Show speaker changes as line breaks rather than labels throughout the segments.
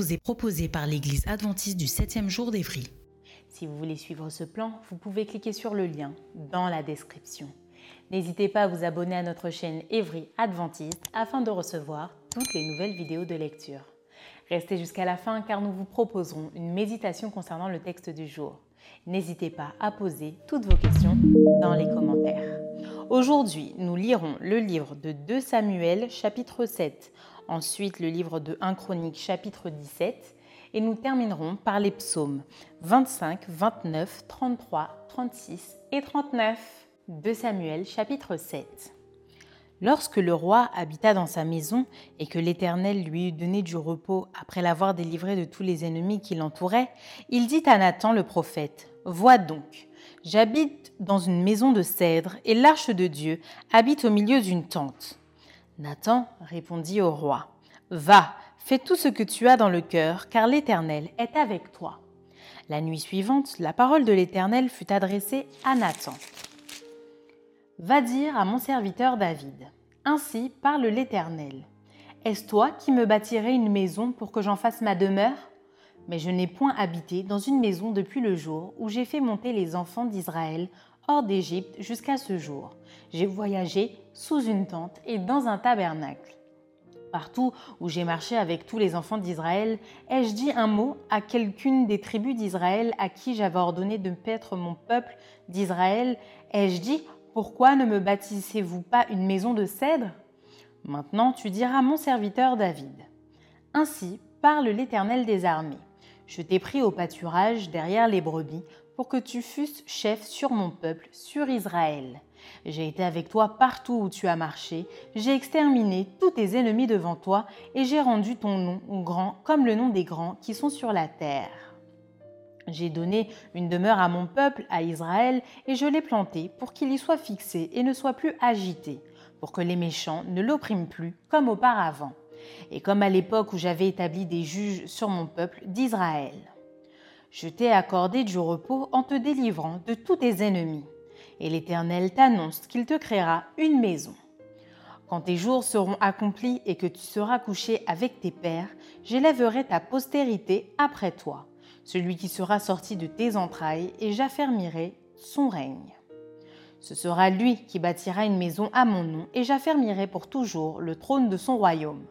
Vous est proposée par l'Église adventiste du 7e jour d'Évry.
Si vous voulez suivre ce plan, vous pouvez cliquer sur le lien dans la description. N'hésitez pas à vous abonner à notre chaîne Évry Adventiste afin de recevoir toutes les nouvelles vidéos de lecture. Restez jusqu'à la fin car nous vous proposerons une méditation concernant le texte du jour. N'hésitez pas à poser toutes vos questions dans les commentaires. Aujourd'hui, nous lirons le livre de 2 Samuel chapitre 7 ensuite le livre de 1 Chronique chapitre 17 et nous terminerons par les psaumes 25, 29, 33, 36 et 39 de Samuel chapitre 7. Lorsque le roi habita dans sa maison et que l'Éternel lui eut donné du repos après l'avoir délivré de tous les ennemis qui l'entouraient, il dit à Nathan le prophète, Vois donc, j'habite dans une maison de cèdre et l'arche de Dieu habite au milieu d'une tente. Nathan répondit au roi, Va, fais tout ce que tu as dans le cœur, car l'Éternel est avec toi. La nuit suivante, la parole de l'Éternel fut adressée à Nathan. Va dire à mon serviteur David, Ainsi parle l'Éternel. Est-ce toi qui me bâtirais une maison pour que j'en fasse ma demeure? Mais je n'ai point habité dans une maison depuis le jour où j'ai fait monter les enfants d'Israël hors d'Égypte jusqu'à ce jour. J'ai voyagé sous une tente et dans un tabernacle. Partout où j'ai marché avec tous les enfants d'Israël, ai-je dit un mot à quelqu'une des tribus d'Israël à qui j'avais ordonné de paître mon peuple d'Israël? Ai-je dit Pourquoi ne me bâtissez-vous pas une maison de cèdre? Maintenant tu diras mon serviteur David. Ainsi parle l'Éternel des armées. Je t'ai pris au pâturage derrière les brebis pour que tu fusses chef sur mon peuple, sur Israël. J'ai été avec toi partout où tu as marché, j'ai exterminé tous tes ennemis devant toi, et j'ai rendu ton nom grand comme le nom des grands qui sont sur la terre. J'ai donné une demeure à mon peuple, à Israël, et je l'ai planté pour qu'il y soit fixé et ne soit plus agité, pour que les méchants ne l'oppriment plus comme auparavant, et comme à l'époque où j'avais établi des juges sur mon peuple d'Israël. Je t'ai accordé du repos en te délivrant de tous tes ennemis. Et l'Éternel t'annonce qu'il te créera une maison. Quand tes jours seront accomplis et que tu seras couché avec tes pères, j'élèverai ta postérité après toi, celui qui sera sorti de tes entrailles, et j'affermirai son règne. Ce sera lui qui bâtira une maison à mon nom, et j'affermirai pour toujours le trône de son royaume.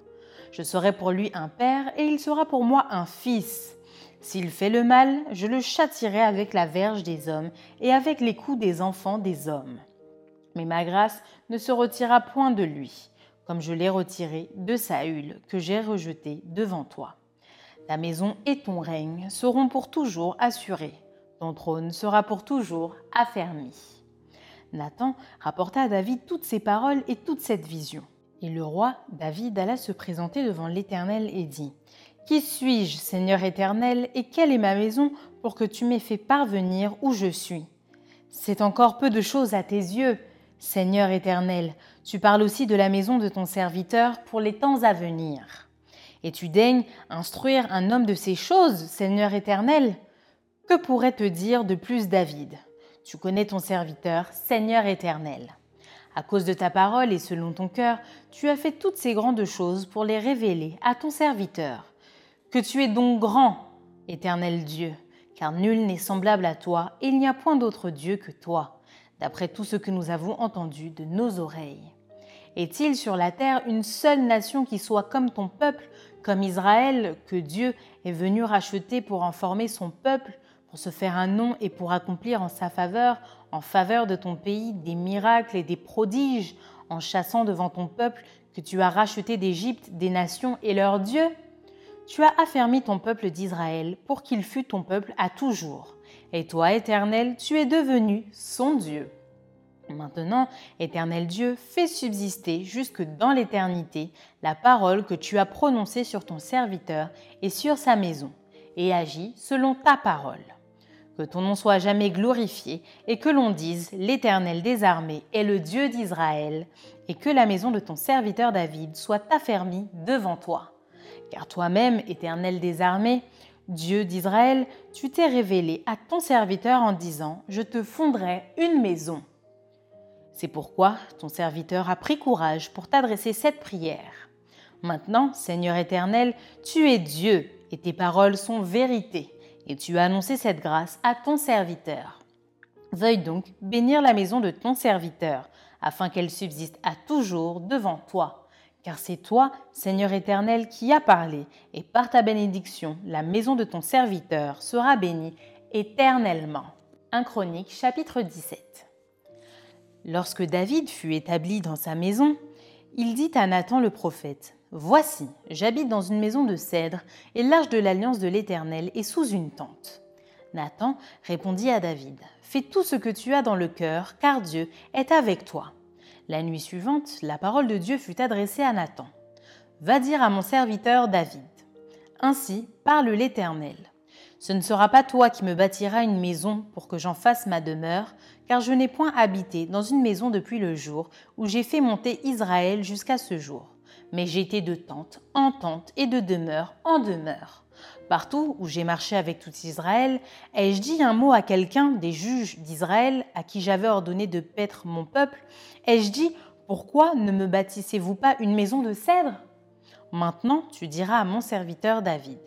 Je serai pour lui un père, et il sera pour moi un fils. S'il fait le mal, je le châtirai avec la verge des hommes et avec les coups des enfants des hommes. Mais ma grâce ne se retira point de lui, comme je l'ai retiré de Saül, que j'ai rejeté devant toi. Ta maison et ton règne seront pour toujours assurés, ton trône sera pour toujours affermi. Nathan rapporta à David toutes ces paroles et toute cette vision. Et le roi David alla se présenter devant l'Éternel et dit qui suis-je, Seigneur éternel, et quelle est ma maison pour que tu m'aies fait parvenir où je suis? C'est encore peu de choses à tes yeux, Seigneur éternel. Tu parles aussi de la maison de ton serviteur pour les temps à venir. Et tu daignes instruire un homme de ces choses, Seigneur éternel? Que pourrait te dire de plus David? Tu connais ton serviteur, Seigneur éternel. À cause de ta parole et selon ton cœur, tu as fait toutes ces grandes choses pour les révéler à ton serviteur. Que tu es donc grand, éternel Dieu, car nul n'est semblable à toi, et il n'y a point d'autre Dieu que toi, d'après tout ce que nous avons entendu de nos oreilles. Est-il sur la terre une seule nation qui soit comme ton peuple, comme Israël, que Dieu est venu racheter pour en former son peuple, pour se faire un nom et pour accomplir en sa faveur, en faveur de ton pays, des miracles et des prodiges, en chassant devant ton peuple que tu as racheté d'Égypte des nations et leurs dieux? Tu as affermi ton peuple d'Israël pour qu'il fût ton peuple à toujours. Et toi, Éternel, tu es devenu son Dieu. Maintenant, Éternel Dieu, fais subsister jusque dans l'éternité la parole que tu as prononcée sur ton serviteur et sur sa maison, et agis selon ta parole. Que ton nom soit jamais glorifié, et que l'on dise L'Éternel des armées est le Dieu d'Israël, et que la maison de ton serviteur David soit affermie devant toi. Car toi-même, Éternel des armées, Dieu d'Israël, tu t'es révélé à ton serviteur en disant, Je te fonderai une maison. C'est pourquoi ton serviteur a pris courage pour t'adresser cette prière. Maintenant, Seigneur éternel, tu es Dieu et tes paroles sont vérité, et tu as annoncé cette grâce à ton serviteur. Veuille donc bénir la maison de ton serviteur, afin qu'elle subsiste à toujours devant toi. Car c'est toi, Seigneur éternel, qui as parlé, et par ta bénédiction, la maison de ton serviteur sera bénie éternellement. 1 Chronique chapitre 17 Lorsque David fut établi dans sa maison, il dit à Nathan le prophète, Voici, j'habite dans une maison de cèdre, et l'arche de l'alliance de l'Éternel est sous une tente. Nathan répondit à David, Fais tout ce que tu as dans le cœur, car Dieu est avec toi. La nuit suivante, la parole de Dieu fut adressée à Nathan. Va dire à mon serviteur David. Ainsi parle l'Éternel. Ce ne sera pas toi qui me bâtiras une maison pour que j'en fasse ma demeure, car je n'ai point habité dans une maison depuis le jour où j'ai fait monter Israël jusqu'à ce jour. Mais été de tente en tente et de demeure en demeure. Partout où j'ai marché avec tout Israël, ai-je dit un mot à quelqu'un des juges d'Israël à qui j'avais ordonné de paître mon peuple? Ai-je dit Pourquoi ne me bâtissez-vous pas une maison de cèdre? Maintenant tu diras à mon serviteur David.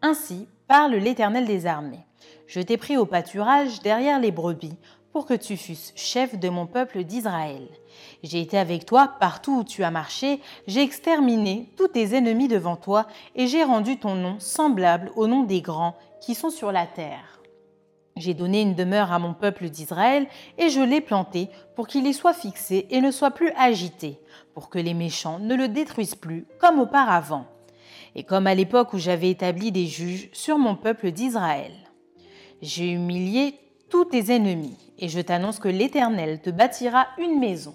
Ainsi parle l'Éternel des armées. Je t'ai pris au pâturage derrière les brebis pour que tu fusses chef de mon peuple d'Israël. J'ai été avec toi partout où tu as marché, j'ai exterminé tous tes ennemis devant toi, et j'ai rendu ton nom semblable au nom des grands qui sont sur la terre. J'ai donné une demeure à mon peuple d'Israël, et je l'ai planté pour qu'il y soit fixé et ne soit plus agité, pour que les méchants ne le détruisent plus comme auparavant et comme à l'époque où j'avais établi des juges sur mon peuple d'Israël. J'ai humilié tous tes ennemis, et je t'annonce que l'Éternel te bâtira une maison.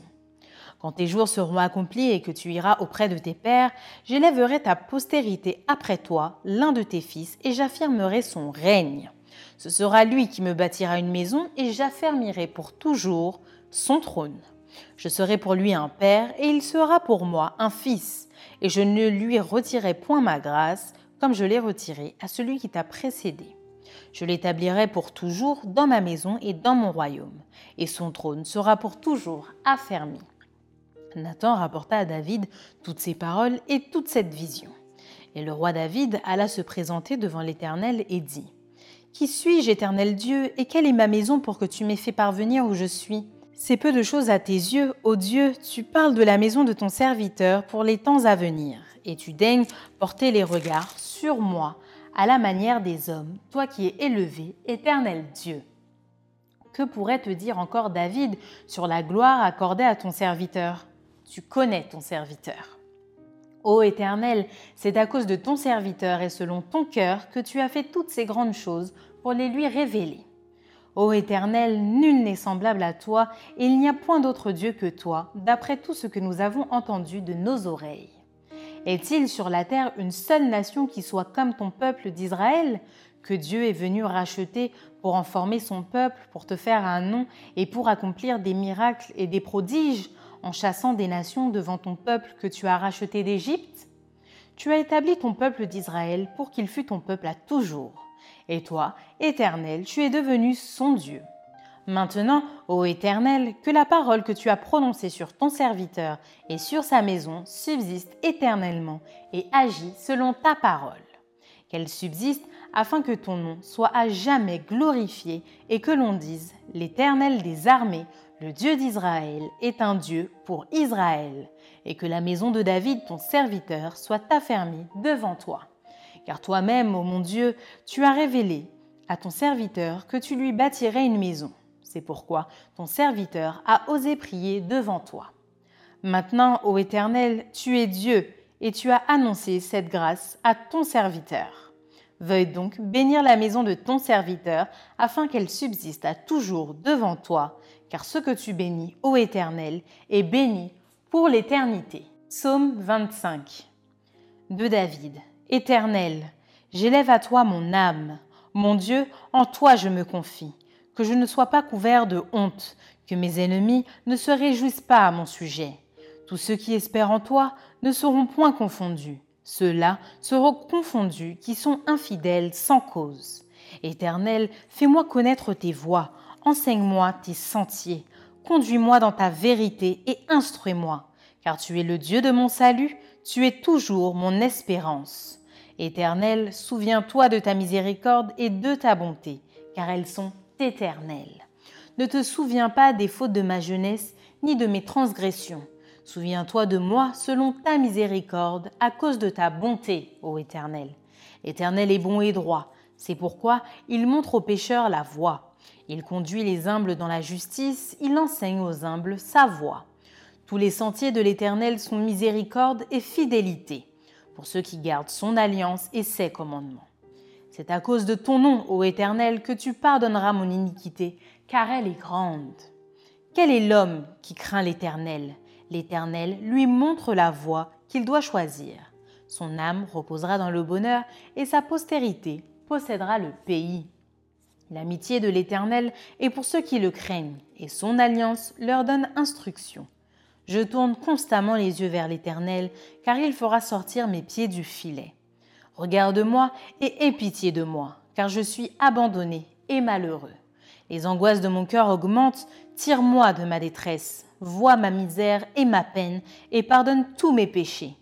Quand tes jours seront accomplis et que tu iras auprès de tes pères, j'élèverai ta postérité après toi, l'un de tes fils, et j'affirmerai son règne. Ce sera lui qui me bâtira une maison, et j'affermirai pour toujours son trône. Je serai pour lui un père, et il sera pour moi un fils et je ne lui retirerai point ma grâce, comme je l'ai retirée à celui qui t'a précédé. Je l'établirai pour toujours dans ma maison et dans mon royaume, et son trône sera pour toujours affermi. Nathan rapporta à David toutes ces paroles et toute cette vision. Et le roi David alla se présenter devant l'Éternel et dit, Qui suis-je, Éternel Dieu, et quelle est ma maison pour que tu m'aies fait parvenir où je suis? C'est peu de choses à tes yeux, ô Dieu, tu parles de la maison de ton serviteur pour les temps à venir, et tu daignes porter les regards sur moi, à la manière des hommes, toi qui es élevé, éternel Dieu. Que pourrait te dire encore David sur la gloire accordée à ton serviteur? Tu connais ton serviteur. Ô Éternel, c'est à cause de ton serviteur et selon ton cœur que tu as fait toutes ces grandes choses pour les lui révéler. Ô Éternel, nul n'est semblable à toi, et il n'y a point d'autre Dieu que toi, d'après tout ce que nous avons entendu de nos oreilles. Est-il sur la terre une seule nation qui soit comme ton peuple d'Israël, que Dieu est venu racheter pour en former son peuple, pour te faire un nom et pour accomplir des miracles et des prodiges en chassant des nations devant ton peuple que tu as racheté d'Égypte? Tu as établi ton peuple d'Israël pour qu'il fût ton peuple à toujours. Et toi, Éternel, tu es devenu son Dieu. Maintenant, ô Éternel, que la parole que tu as prononcée sur ton serviteur et sur sa maison subsiste éternellement et agit selon ta parole. Qu'elle subsiste afin que ton nom soit à jamais glorifié et que l'on dise, l'Éternel des armées, le Dieu d'Israël, est un Dieu pour Israël, et que la maison de David, ton serviteur, soit affermie devant toi. Car toi-même, ô mon Dieu, tu as révélé à ton serviteur que tu lui bâtirais une maison. C'est pourquoi ton serviteur a osé prier devant toi. Maintenant, ô Éternel, tu es Dieu, et tu as annoncé cette grâce à ton serviteur. Veuille donc bénir la maison de ton serviteur, afin qu'elle subsiste à toujours devant toi, car ce que tu bénis, ô Éternel, est béni pour l'éternité. Psaume 25 de David. Éternel, j'élève à toi mon âme. Mon Dieu, en toi je me confie. Que je ne sois pas couvert de honte, que mes ennemis ne se réjouissent pas à mon sujet. Tous ceux qui espèrent en toi ne seront point confondus. Ceux-là seront confondus qui sont infidèles sans cause. Éternel, fais-moi connaître tes voies, enseigne-moi tes sentiers, conduis-moi dans ta vérité et instruis-moi, car tu es le Dieu de mon salut, tu es toujours mon espérance. Éternel, souviens-toi de ta miséricorde et de ta bonté, car elles sont éternelles. Ne te souviens pas des fautes de ma jeunesse, ni de mes transgressions. Souviens-toi de moi selon ta miséricorde, à cause de ta bonté, ô Éternel. L'Éternel est bon et droit, c'est pourquoi il montre aux pécheurs la voie. Il conduit les humbles dans la justice, il enseigne aux humbles sa voie. Tous les sentiers de l'Éternel sont miséricorde et fidélité, pour ceux qui gardent son alliance et ses commandements. C'est à cause de ton nom, ô Éternel, que tu pardonneras mon iniquité, car elle est grande. Quel est l'homme qui craint l'Éternel? L'Éternel lui montre la voie qu'il doit choisir. Son âme reposera dans le bonheur et sa postérité possédera le pays. L'amitié de l'Éternel est pour ceux qui le craignent, et son alliance leur donne instruction. Je tourne constamment les yeux vers l'Éternel, car il fera sortir mes pieds du filet. Regarde-moi et aie pitié de moi, car je suis abandonné et malheureux. Les angoisses de mon cœur augmentent, tire-moi de ma détresse, vois ma misère et ma peine, et pardonne tous mes péchés.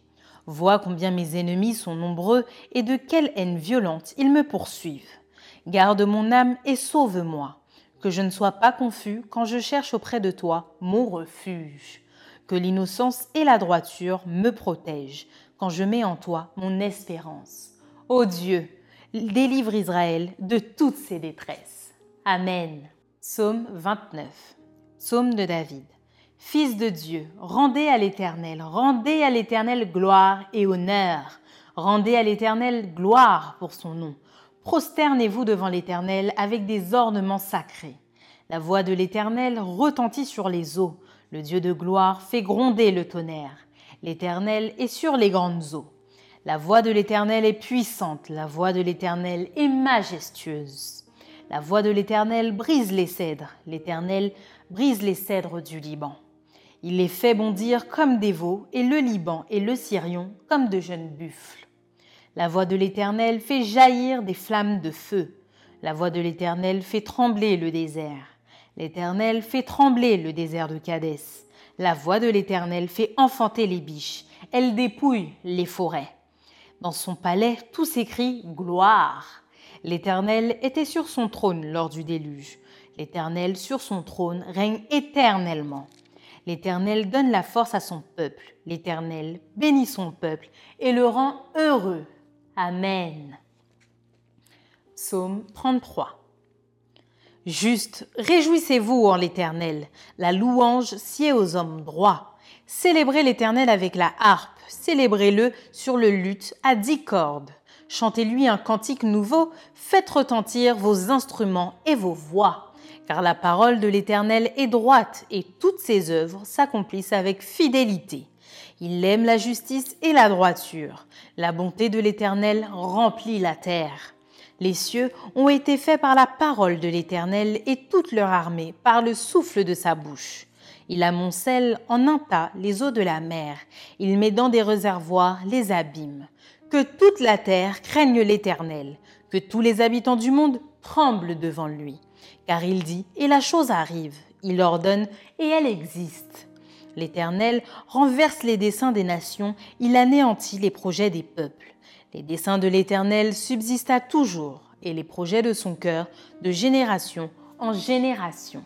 Vois combien mes ennemis sont nombreux et de quelle haine violente ils me poursuivent. Garde mon âme et sauve-moi, que je ne sois pas confus quand je cherche auprès de toi mon refuge. Que l'innocence et la droiture me protègent quand je mets en toi mon espérance. Ô Dieu, délivre Israël de toutes ses détresses. Amen. Psaume 29. Psaume de David. Fils de Dieu, rendez à l'Éternel, rendez à l'Éternel gloire et honneur. Rendez à l'Éternel gloire pour son nom. Prosternez-vous devant l'Éternel avec des ornements sacrés. La voix de l'Éternel retentit sur les eaux. Le Dieu de gloire fait gronder le tonnerre. L'Éternel est sur les grandes eaux. La voix de l'Éternel est puissante, la voix de l'Éternel est majestueuse. La voix de l'Éternel brise les cèdres, l'Éternel brise les cèdres du Liban. Il les fait bondir comme des veaux, et le Liban et le Syrion comme de jeunes buffles. La voix de l'Éternel fait jaillir des flammes de feu. La voix de l'Éternel fait trembler le désert. L'Éternel fait trembler le désert de Cadès. La voix de l'Éternel fait enfanter les biches. Elle dépouille les forêts. Dans son palais, tout s'écrie Gloire. L'Éternel était sur son trône lors du déluge. L'Éternel sur son trône règne éternellement. L'Éternel donne la force à son peuple. L'Éternel bénit son peuple et le rend heureux. Amen. Psaume 33. Juste, réjouissez-vous en l'Éternel, la louange sied aux hommes droits. Célébrez l'Éternel avec la harpe, célébrez-le sur le luth à dix cordes. Chantez-lui un cantique nouveau, faites retentir vos instruments et vos voix. Car la parole de l'Éternel est droite et toutes ses œuvres s'accomplissent avec fidélité. Il aime la justice et la droiture. La bonté de l'Éternel remplit la terre. Les cieux ont été faits par la parole de l'Éternel et toute leur armée par le souffle de sa bouche. Il amoncelle en un tas les eaux de la mer. Il met dans des réservoirs les abîmes. Que toute la terre craigne l'Éternel. Que tous les habitants du monde tremblent devant lui. Car il dit, et la chose arrive. Il ordonne, et elle existe. L'Éternel renverse les desseins des nations. Il anéantit les projets des peuples. Les desseins de l'Éternel subsistent à toujours, et les projets de son cœur de génération en génération.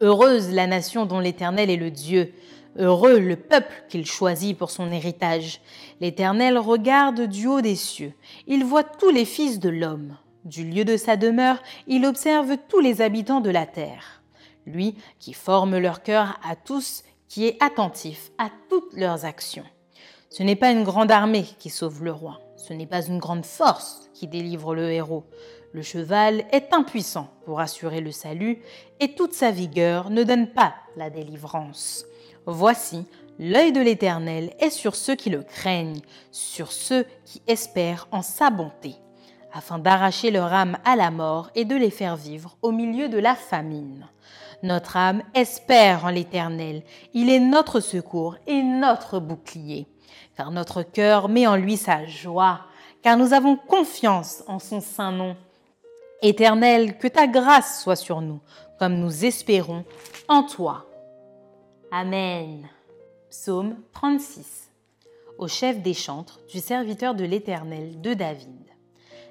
Heureuse la nation dont l'Éternel est le Dieu, heureux le peuple qu'il choisit pour son héritage. L'Éternel regarde du haut des cieux, il voit tous les fils de l'homme. Du lieu de sa demeure, il observe tous les habitants de la terre. Lui qui forme leur cœur à tous, qui est attentif à toutes leurs actions. Ce n'est pas une grande armée qui sauve le roi, ce n'est pas une grande force qui délivre le héros. Le cheval est impuissant pour assurer le salut et toute sa vigueur ne donne pas la délivrance. Voici, l'œil de l'Éternel est sur ceux qui le craignent, sur ceux qui espèrent en sa bonté, afin d'arracher leur âme à la mort et de les faire vivre au milieu de la famine. Notre âme espère en l'Éternel, il est notre secours et notre bouclier car notre cœur met en lui sa joie, car nous avons confiance en son saint nom. Éternel, que ta grâce soit sur nous, comme nous espérons en toi. Amen. Psaume 36. Au chef des chantres du serviteur de l'Éternel de David.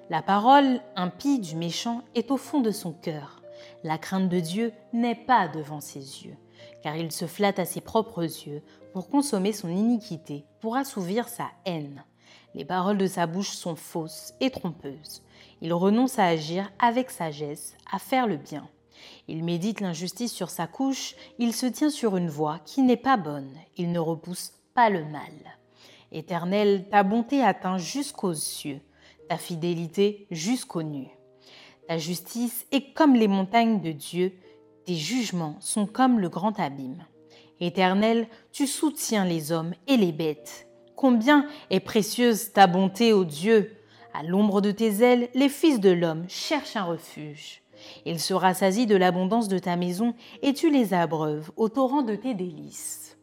La parole impie du méchant est au fond de son cœur. La crainte de Dieu n'est pas devant ses yeux car il se flatte à ses propres yeux pour consommer son iniquité, pour assouvir sa haine. Les paroles de sa bouche sont fausses et trompeuses. Il renonce à agir avec sagesse, à faire le bien. Il médite l'injustice sur sa couche, il se tient sur une voie qui n'est pas bonne, il ne repousse pas le mal. Éternel, ta bonté atteint jusqu'aux cieux, ta fidélité jusqu'aux nues. Ta justice est comme les montagnes de Dieu, tes jugements sont comme le grand abîme. Éternel, tu soutiens les hommes et les bêtes. Combien est précieuse ta bonté, ô Dieu À l'ombre de tes ailes, les fils de l'homme cherchent un refuge. Ils se rassasient de l'abondance de ta maison et tu les abreuves au torrent de tes délices.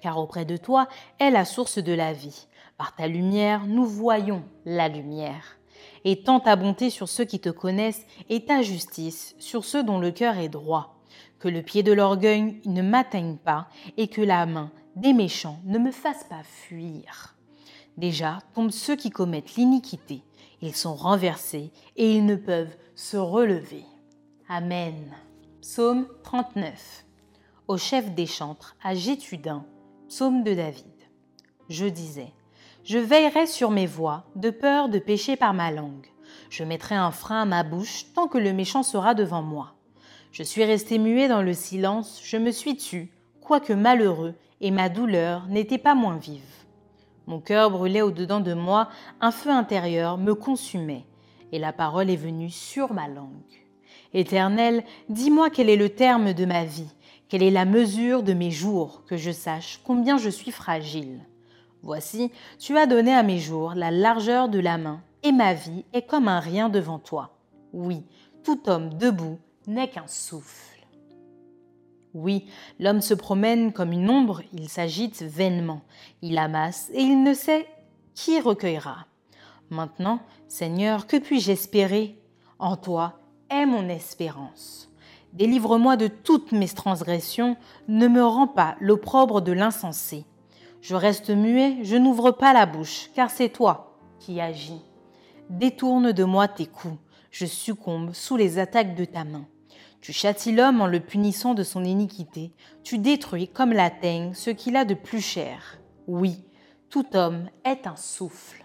Car auprès de toi est la source de la vie. Par ta lumière, nous voyons la lumière. Étends ta bonté sur ceux qui te connaissent et ta justice sur ceux dont le cœur est droit. Que le pied de l'orgueil ne m'atteigne pas et que la main des méchants ne me fasse pas fuir. Déjà tombent ceux qui commettent l'iniquité. Ils sont renversés et ils ne peuvent se relever. Amen. Psaume 39. Au chef des chantres, à Gétudin, psaume de David. Je disais je veillerai sur mes voies, de peur de pécher par ma langue. Je mettrai un frein à ma bouche tant que le méchant sera devant moi. Je suis resté muet dans le silence, je me suis tu, quoique malheureux, et ma douleur n'était pas moins vive. Mon cœur brûlait au-dedans de moi, un feu intérieur me consumait, et la parole est venue sur ma langue. Éternel, dis-moi quel est le terme de ma vie, quelle est la mesure de mes jours, que je sache combien je suis fragile. Voici, tu as donné à mes jours la largeur de la main, et ma vie est comme un rien devant toi. Oui, tout homme debout n'est qu'un souffle. Oui, l'homme se promène comme une ombre, il s'agite vainement, il amasse et il ne sait qui recueillera. Maintenant, Seigneur, que puis-je espérer? En toi est mon espérance. Délivre-moi de toutes mes transgressions, ne me rends pas l'opprobre de l'insensé je reste muet, je n'ouvre pas la bouche, car c'est toi qui agis. Détourne de moi tes coups, je succombe sous les attaques de ta main. Tu châties l'homme en le punissant de son iniquité, tu détruis comme la teigne ce qu'il a de plus cher. Oui, tout homme est un souffle.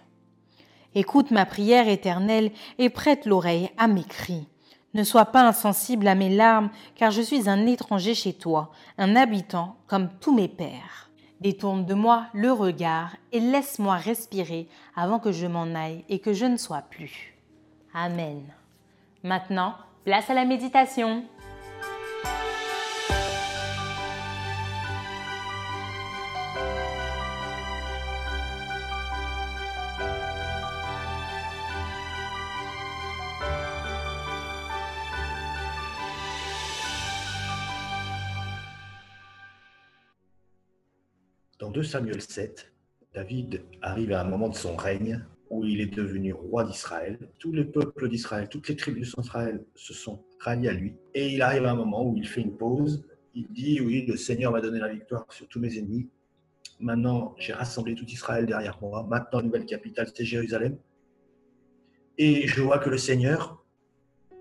Écoute ma prière éternelle et prête l'oreille à mes cris. Ne sois pas insensible à mes larmes, car je suis un étranger chez toi, un habitant comme tous mes pères. Détourne de moi le regard et laisse-moi respirer avant que je m'en aille et que je ne sois plus. Amen. Maintenant, place à la méditation.
2 Samuel 7, David arrive à un moment de son règne où il est devenu roi d'Israël. Tous les peuples d'Israël, toutes les tribus d'Israël se sont ralliés à lui. Et il arrive à un moment où il fait une pause. Il dit, oui, le Seigneur m'a donné la victoire sur tous mes ennemis. Maintenant, j'ai rassemblé tout Israël derrière moi. Maintenant, la nouvelle capitale, c'est Jérusalem. Et je vois que le Seigneur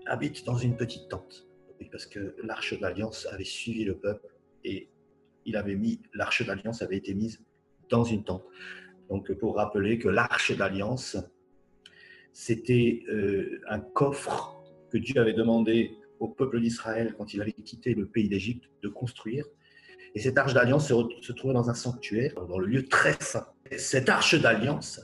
habite dans une petite tente. Parce que l'arche d'alliance avait suivi le peuple et il avait mis, l'arche d'alliance avait été mise dans une tente. Donc, pour rappeler que l'arche d'alliance, c'était euh, un coffre que Dieu avait demandé au peuple d'Israël quand il avait quitté le pays d'Égypte de construire. Et cette arche d'alliance se, trouvait dans un sanctuaire, dans le lieu très saint. Et cette arche d'alliance,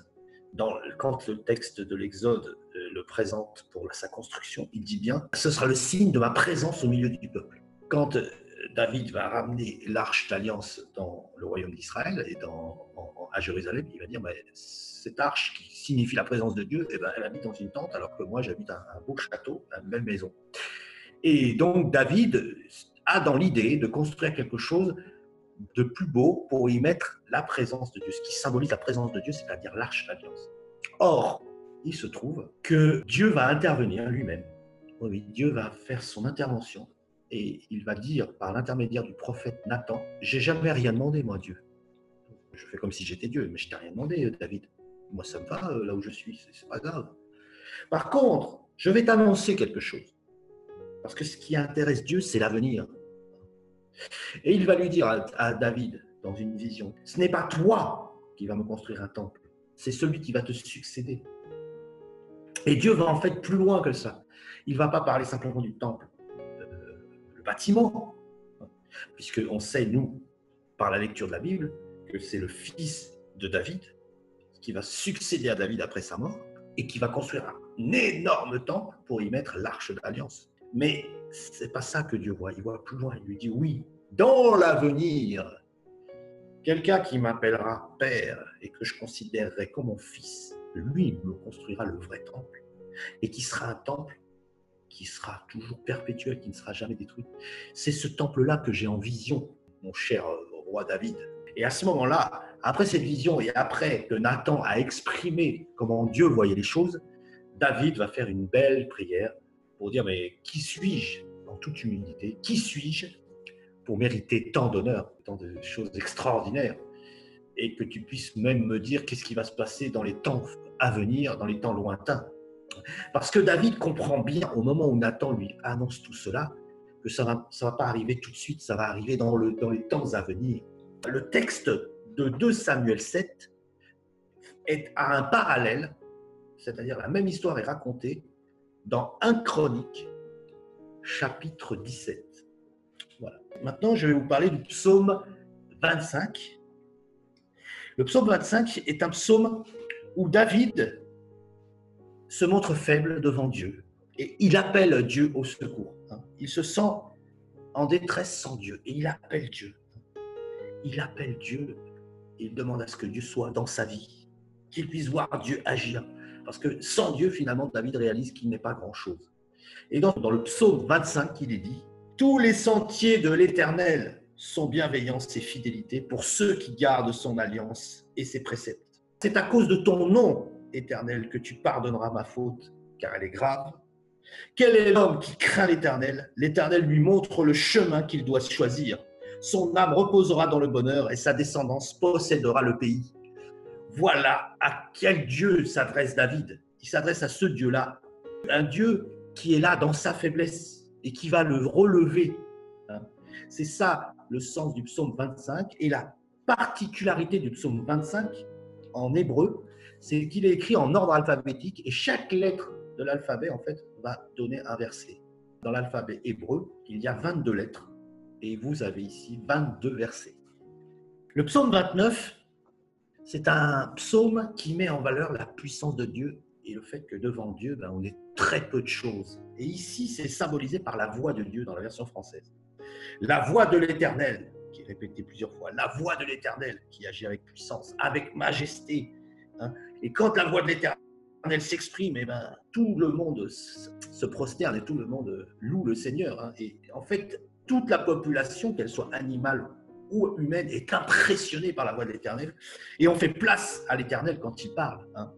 quand le texte de l'Exode euh, le présente pour sa construction, il dit bien, ce sera le signe de ma présence au milieu du peuple. Quand euh, David va ramener l'arche d'alliance dans le royaume d'Israël et dans, à Jérusalem, il va dire, mais cette arche qui signifie la présence de Dieu, eh ben, elle habite dans une tente alors que moi j'habite un, un beau château, une belle maison. Et donc David a dans l'idée de construire quelque chose de plus beau pour y mettre la présence de Dieu, ce qui symbolise la présence de Dieu, c'est-à-dire l'arche d'alliance. Or, il se trouve que Dieu va intervenir lui-même. Oui, Dieu va faire son intervention et il va dire par l'intermédiaire du prophète Nathan, j'ai jamais rien demandé, moi, Dieu. Je fais comme si j'étais Dieu, mais je t'ai rien demandé, David. Moi, ça me va euh, là où je suis, c'est- pas grave. Par contre, je vais t'annoncer quelque chose. Parce que ce qui intéresse Dieu, c'est l'avenir. Et il va lui dire à, à David, dans une vision, ce n'est pas toi qui vas me construire un temple, c'est celui qui va te succéder. Et Dieu va en fait plus loin que ça. Il ne va pas parler simplement du temple, bâtiment, puisqu'on sait, nous, par la lecture de la Bible, que c'est le fils de David qui va succéder à David après sa mort et qui va construire un énorme temple pour y mettre l'arche d'alliance. Mais c'est pas ça que Dieu voit. Il voit plus loin. Il lui dit oui, dans l'avenir, quelqu'un qui m'appellera père et que je considérerai comme mon fils, lui me construira le vrai temple et qui sera un temple qui sera toujours perpétuel, qui ne sera jamais détruit. C'est ce temple-là que j'ai en vision, mon cher euh, roi David. Et à ce moment-là, après cette vision et après que Nathan a exprimé comment Dieu voyait les choses, David va faire une belle prière pour dire mais qui suis-je en toute humilité? Qui suis-je pour mériter tant d'honneur, tant de choses extraordinaires? Et que tu puisses même me dire qu'est-ce qui va se passer dans les temps à venir, dans les temps lointains. Parce que David comprend bien au moment où Nathan lui annonce tout cela que ça va, ça va pas arriver tout de suite, ça va arriver dans, le, dans les temps à venir. Le texte de 2 Samuel 7 est à un parallèle, c'est-à-dire la même histoire est racontée dans 1 Chronique, chapitre 17. Voilà. Maintenant, je vais vous parler du psaume 25. Le psaume 25 est un psaume où David se montre faible devant Dieu et il appelle Dieu au secours. hein. Il se sent en détresse sans Dieu et il appelle Dieu. Il appelle Dieu et il demande à ce que Dieu soit dans sa vie, qu'il puisse voir Dieu agir. Parce que sans Dieu, finalement, David réalise qu'il n'est pas grand-chose. Et donc, dans le psaume 25, il est dit Tous les sentiers de l'Éternel sont bienveillance et fidélité pour ceux qui gardent son alliance et ses préceptes. C'est à cause de ton nom, Éternel, que tu pardonneras ma faute, car elle est grave. Quel est l'homme qui craint l'Éternel? L'Éternel lui montre le chemin qu'il doit choisir. Son âme reposera dans le bonheur et sa descendance possédera le pays. Voilà à quel Dieu s'adresse David. Il s'adresse à ce Dieu-là, un Dieu qui est là dans sa faiblesse et qui va le relever. hein. C'est ça le sens du psaume 25 et la particularité du psaume 25 en hébreu, c'est qu'il est écrit en ordre alphabétique et chaque lettre de l'alphabet en fait va donner un verset. Dans l'alphabet hébreu, il y a 22 lettres et vous avez ici 22 versets. Le psaume 29, c'est un psaume qui met en valeur la puissance de Dieu et le fait que devant Dieu, ben, on est très peu de choses. Et ici, c'est symbolisé par la voix de Dieu dans la version française. La voix de l'Éternel, qui est répétée plusieurs fois, la voix de l'Éternel qui agit avec puissance, avec majesté. Hein. Et quand la voix de l'Éternel s'exprime, eh ben, tout le monde se prosterne et tout le monde loue le Seigneur. hein. Et en fait, toute la population, qu'elle soit animale ou humaine, est impressionnée par la voix de l'Éternel. Et on fait place à l'Éternel quand il parle. hein.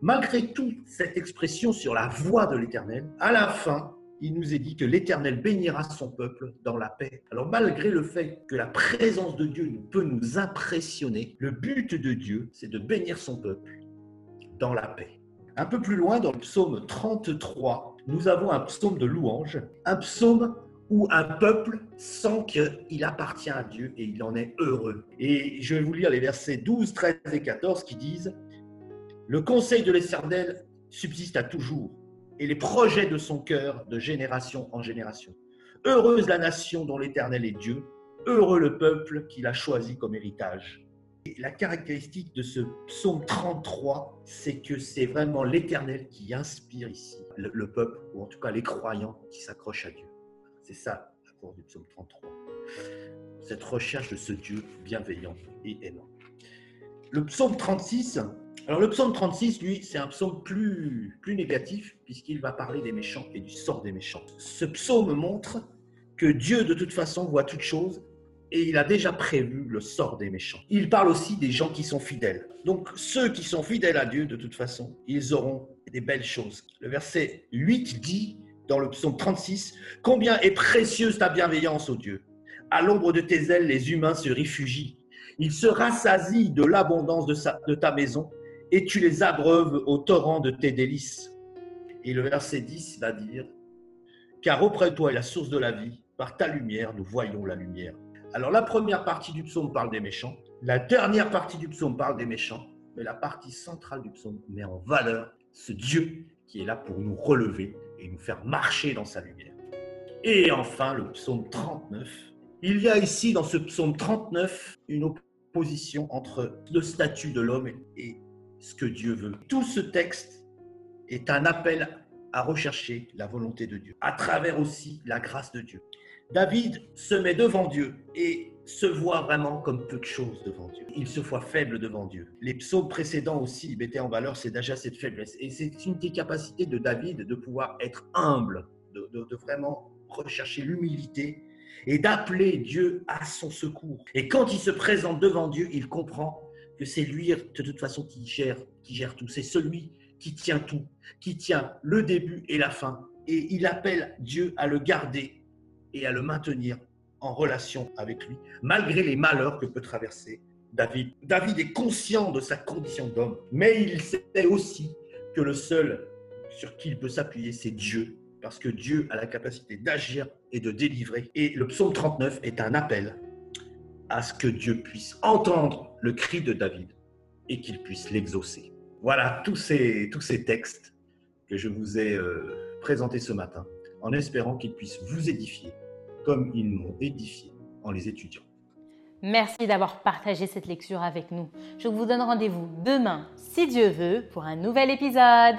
Malgré toute cette expression sur la voix de l'Éternel, à la fin, il nous est dit que l'Éternel bénira son peuple dans la paix. Alors malgré le fait que la présence de Dieu peut nous impressionner, le but de Dieu, c'est de bénir son peuple dans la paix. Un peu plus loin, dans le psaume 33, nous avons un psaume de louange, un psaume où un peuple sent qu'il appartient à Dieu et il en est heureux. Et je vais vous lire les versets 12, 13 et 14 qui disent Le conseil de l'Éternel subsiste à toujours, et les projets de son cœur de génération en génération. Heureuse la nation dont l'Éternel est Dieu, Heureux le peuple qu'il a choisi comme héritage. Et la caractéristique de ce psaume 33, c'est que c'est vraiment l'Éternel qui inspire ici le, le, peuple, ou en tout cas les croyants qui s'accrochent à Dieu. C'est ça la force du psaume 33. Cette recherche de ce Dieu bienveillant et aimant. Le psaume 36, alors le psaume 36, lui, c'est un psaume plus, négatif, puisqu'il va parler des méchants et du sort des méchants. Ce psaume montre que Dieu, de toute façon, voit toutes choses et il a déjà prévu le sort des méchants. Il parle aussi des gens qui sont fidèles. Donc ceux qui sont fidèles à Dieu, de toute façon, ils auront des belles choses. Le verset 8 dit dans le psaume 36, Combien est précieuse ta bienveillance, ô Dieu À l'ombre de tes ailes, les humains se réfugient. Ils se rassasient de l'abondance de ta maison et tu les abreuves au torrent de tes délices. Et le verset 10 va dire, Car auprès de toi est la source de la vie, par ta lumière nous voyons la lumière. Alors la première partie du psaume parle des méchants, la dernière partie du psaume parle des méchants, mais la partie centrale du psaume met en valeur ce Dieu qui est là pour nous relever et nous faire marcher dans sa lumière. Et enfin le psaume 39. Il y a ici dans ce psaume 39 une opposition entre le statut de l'homme et ce que Dieu veut. Tout ce texte est un appel à rechercher la volonté de Dieu, à travers aussi la grâce de Dieu. David se met devant Dieu et se voit vraiment comme peu de choses devant Dieu. Il se voit faible devant Dieu. Les psaumes précédents aussi mettaient en valeur c'est déjà cette faiblesse. Et c'est une des capacités de David de pouvoir être humble, de, vraiment rechercher l'humilité et d'appeler Dieu à son secours. Et quand il se présente devant Dieu, il comprend que c'est lui de toute façon qui gère, qui gère tout. C'est celui qui tient tout, qui tient le début et la fin. Et il appelle Dieu à le garder et à le maintenir en relation avec lui, malgré les malheurs que peut traverser David. David est conscient de sa condition d'homme, mais il sait aussi que le seul sur qui il peut s'appuyer, c'est Dieu, parce que Dieu a la capacité d'agir et de délivrer. Et le psaume 39 est un appel à ce que Dieu puisse entendre le cri de David et qu'il puisse l'exaucer. Voilà tous ces, tous ces textes que je vous ai euh, présentés ce matin en espérant qu'ils puissent vous édifier comme ils m'ont édifié en les étudiant.
Merci d'avoir partagé cette lecture avec nous. Je vous donne rendez-vous demain, si Dieu veut, pour un nouvel épisode.